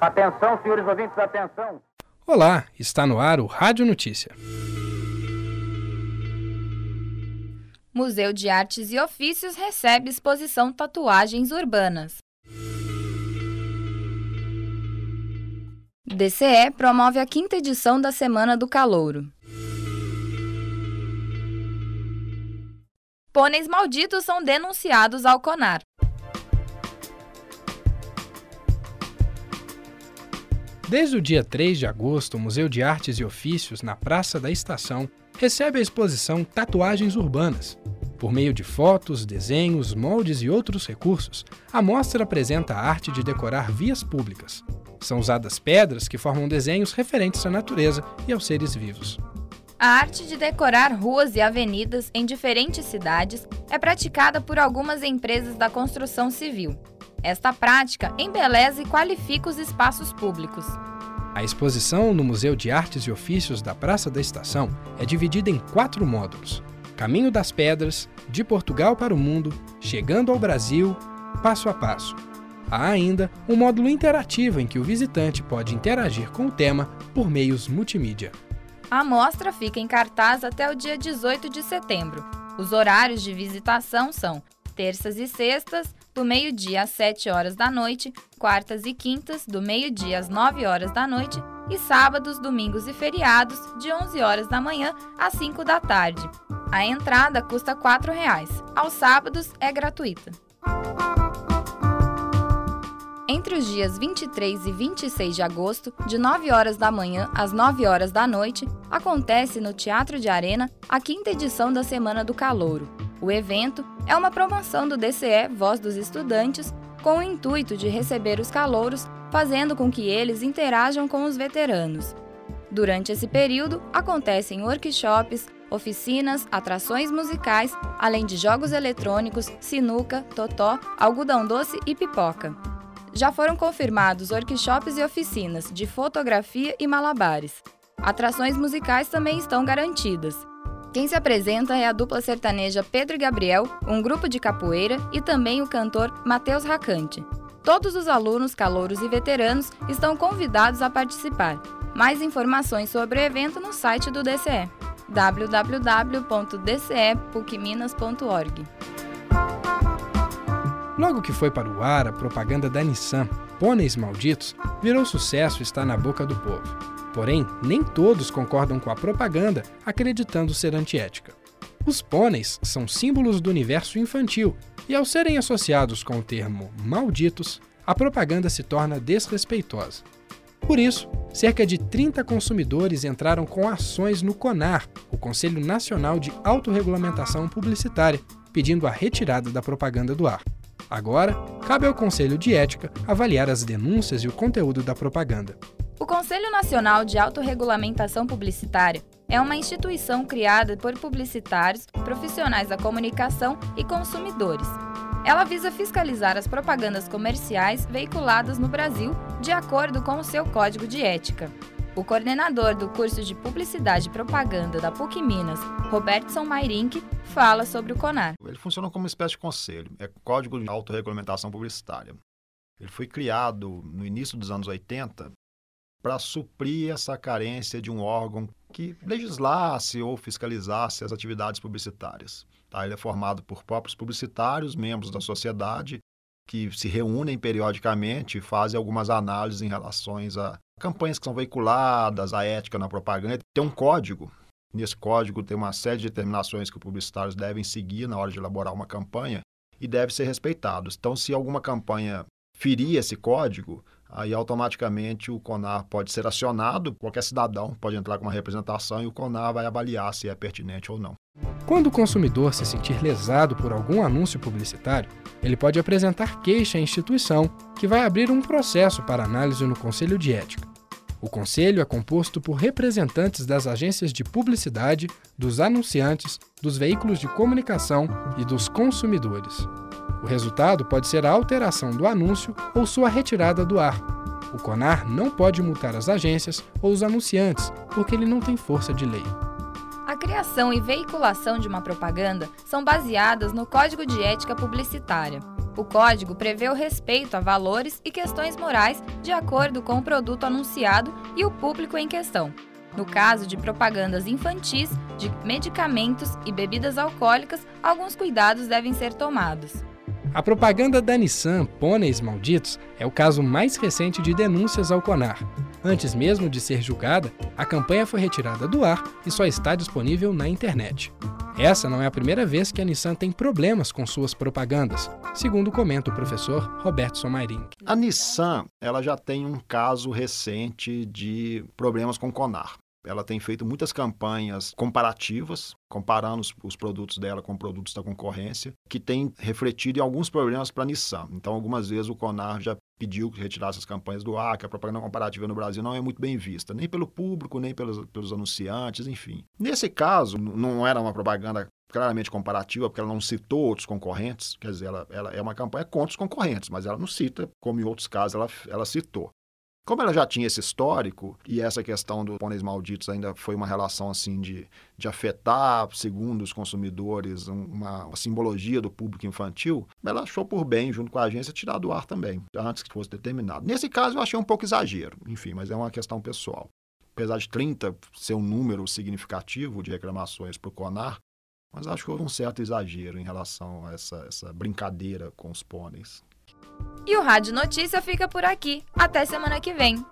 Atenção, senhores ouvintes, atenção. Olá, está no ar o Rádio Notícia. Museu de Artes e Ofícios recebe exposição Tatuagens Urbanas. DCE promove a quinta edição da Semana do Calouro. Pôneis malditos são denunciados ao CONAR. Desde o dia 3 de agosto, o Museu de Artes e Ofícios, na Praça da Estação, recebe a exposição Tatuagens Urbanas. Por meio de fotos, desenhos, moldes e outros recursos, a mostra apresenta a arte de decorar vias públicas. São usadas pedras que formam desenhos referentes à natureza e aos seres vivos. A arte de decorar ruas e avenidas em diferentes cidades é praticada por algumas empresas da construção civil. Esta prática embeleza e qualifica os espaços públicos. A exposição no Museu de Artes e Ofícios da Praça da Estação é dividida em quatro módulos: Caminho das Pedras, de Portugal para o Mundo, Chegando ao Brasil, Passo a Passo. Há ainda um módulo interativo em que o visitante pode interagir com o tema por meios multimídia. A mostra fica em cartaz até o dia 18 de setembro. Os horários de visitação são terças e sextas, do meio-dia às 7 horas da noite, quartas e quintas, do meio-dia às 9 horas da noite, e sábados, domingos e feriados, de 11 horas da manhã às 5 da tarde. A entrada custa R$ 4,00. Aos sábados é gratuita. Entre os dias 23 e 26 de agosto, de 9 horas da manhã às 9 horas da noite, acontece no Teatro de Arena a quinta edição da Semana do Calouro. O evento é uma promoção do DCE Voz dos Estudantes com o intuito de receber os calouros, fazendo com que eles interajam com os veteranos. Durante esse período, acontecem workshops, oficinas, atrações musicais, além de jogos eletrônicos, sinuca, totó, algodão doce e pipoca. Já foram confirmados workshops e oficinas de fotografia e malabares. Atrações musicais também estão garantidas. Quem se apresenta é a dupla sertaneja Pedro e Gabriel, um grupo de capoeira e também o cantor Matheus Racante. Todos os alunos, calouros e veteranos estão convidados a participar. Mais informações sobre o evento no site do DCE www.dcepucminas.org. Logo que foi para o ar, a propaganda da Nissan, Pôneis Malditos, virou sucesso e está na boca do povo. Porém, nem todos concordam com a propaganda, acreditando ser antiética. Os pôneis são símbolos do universo infantil e, ao serem associados com o termo malditos, a propaganda se torna desrespeitosa. Por isso, cerca de 30 consumidores entraram com ações no CONAR, o Conselho Nacional de Autorregulamentação Publicitária, pedindo a retirada da propaganda do ar. Agora, cabe ao Conselho de Ética avaliar as denúncias e o conteúdo da propaganda. O Conselho Nacional de Autorregulamentação Publicitária é uma instituição criada por publicitários, profissionais da comunicação e consumidores. Ela visa fiscalizar as propagandas comerciais veiculadas no Brasil de acordo com o seu código de ética. O coordenador do curso de Publicidade e Propaganda da PUC Minas, Robertson Mairink, fala sobre o CONAR. Ele funciona como uma espécie de conselho, é Código de Autorregulamentação Publicitária. Ele foi criado no início dos anos 80 para suprir essa carência de um órgão que legislasse ou fiscalizasse as atividades publicitárias. Tá? Ele é formado por próprios publicitários, membros da sociedade, que se reúnem periodicamente e fazem algumas análises em relação a campanhas que são veiculadas, a ética na propaganda. Tem um código. Nesse código tem uma série de determinações que os publicitários devem seguir na hora de elaborar uma campanha e devem ser respeitados. Então, se alguma campanha ferir esse código, aí automaticamente o CONAR pode ser acionado, qualquer cidadão pode entrar com uma representação e o CONAR vai avaliar se é pertinente ou não. Quando o consumidor se sentir lesado por algum anúncio publicitário, ele pode apresentar queixa à instituição, que vai abrir um processo para análise no Conselho de Ética. O conselho é composto por representantes das agências de publicidade, dos anunciantes, dos veículos de comunicação e dos consumidores. O resultado pode ser a alteração do anúncio ou sua retirada do ar. O CONAR não pode multar as agências ou os anunciantes, porque ele não tem força de lei. A criação e veiculação de uma propaganda são baseadas no Código de Ética Publicitária. O código prevê o respeito a valores e questões morais de acordo com o produto anunciado e o público em questão. No caso de propagandas infantis, de medicamentos e bebidas alcoólicas, alguns cuidados devem ser tomados. A propaganda da Nissan Pôneis Malditos é o caso mais recente de denúncias ao CONAR. Antes mesmo de ser julgada, a campanha foi retirada do ar e só está disponível na internet. Essa não é a primeira vez que a Nissan tem problemas com suas propagandas, segundo comenta o professor Roberto Somairink. A Nissan ela já tem um caso recente de problemas com CONAR. Ela tem feito muitas campanhas comparativas, comparando os, os, produtos dela com produtos da concorrência, que tem refletido em alguns problemas para a Nissan. Então, algumas vezes o Conar já pediu que retirasse as campanhas do ar, que a propaganda comparativa no Brasil não é muito bem vista, nem pelo público, nem pelos, pelos anunciantes, enfim. Nesse caso, não era uma propaganda claramente comparativa, porque ela não citou outros concorrentes, quer dizer, ela, ela é uma campanha contra os concorrentes, mas ela não cita, como em outros casos ela, ela citou. Como ela já tinha esse histórico, e essa questão dos pôneis malditos ainda foi uma relação assim de, de afetar, segundo os consumidores, uma, uma, simbologia do público infantil, ela achou por bem, junto com a agência, tirar do ar também, antes que fosse determinado. Nesse caso, eu achei um pouco exagero, enfim, mas é uma questão pessoal. Apesar de 30 ser um número significativo de reclamações para o CONAR, mas acho que houve um certo exagero em relação a essa, essa brincadeira com os pôneis. E o Rádio Notícia fica por aqui. Até semana que vem.